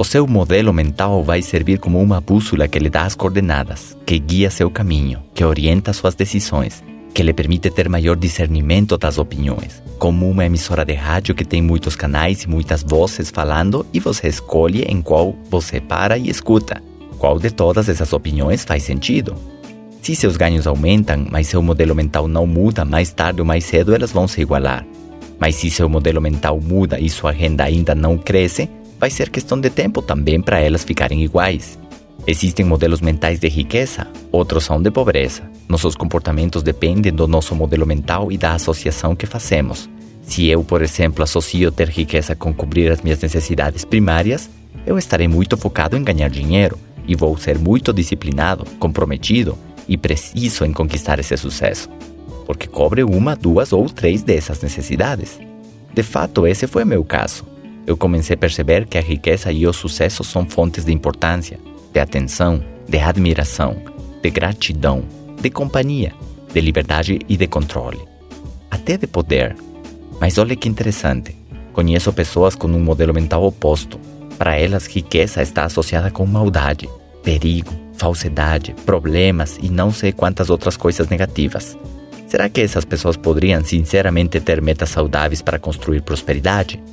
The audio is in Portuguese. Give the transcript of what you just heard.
O seu modelo mental vai servir como uma bússola que lhe dá as coordenadas, que guia seu caminho, que orienta suas decisões, que lhe permite ter maior discernimento das opiniões, como uma emissora de rádio que tem muitos canais e muitas vozes falando e você escolhe em qual você para e escuta. Qual de todas essas opiniões faz sentido? Se seus ganhos aumentam, mas seu modelo mental não muda, mais tarde ou mais cedo elas vão se igualar. Mas se seu modelo mental muda e sua renda ainda não cresce, vai ser questão de tempo também para elas ficarem iguais. Existem modelos mentais de riqueza, outros são de pobreza. Nossos comportamentos dependem do nosso modelo mental e da associação que fazemos. Se eu, por exemplo, associo ter riqueza com cobrir as minhas necessidades primárias, eu estarei muito focado em ganhar dinheiro e vou ser muito disciplinado, comprometido e preciso em conquistar esse sucesso, porque cobre uma, duas ou três dessas necessidades. De fato, esse foi meu caso. Eu comecei a perceber que a riqueza e o sucesso são fontes de importância, de atenção, de admiração, de gratidão, de companhia, de liberdade e de controle. Até de poder. Mas olha que interessante. Conheço pessoas com um modelo mental oposto. Para elas, riqueza está associada com maldade, perigo, falsidade, problemas e não sei quantas outras coisas negativas. Será que essas pessoas poderiam sinceramente ter metas saudáveis para construir prosperidade?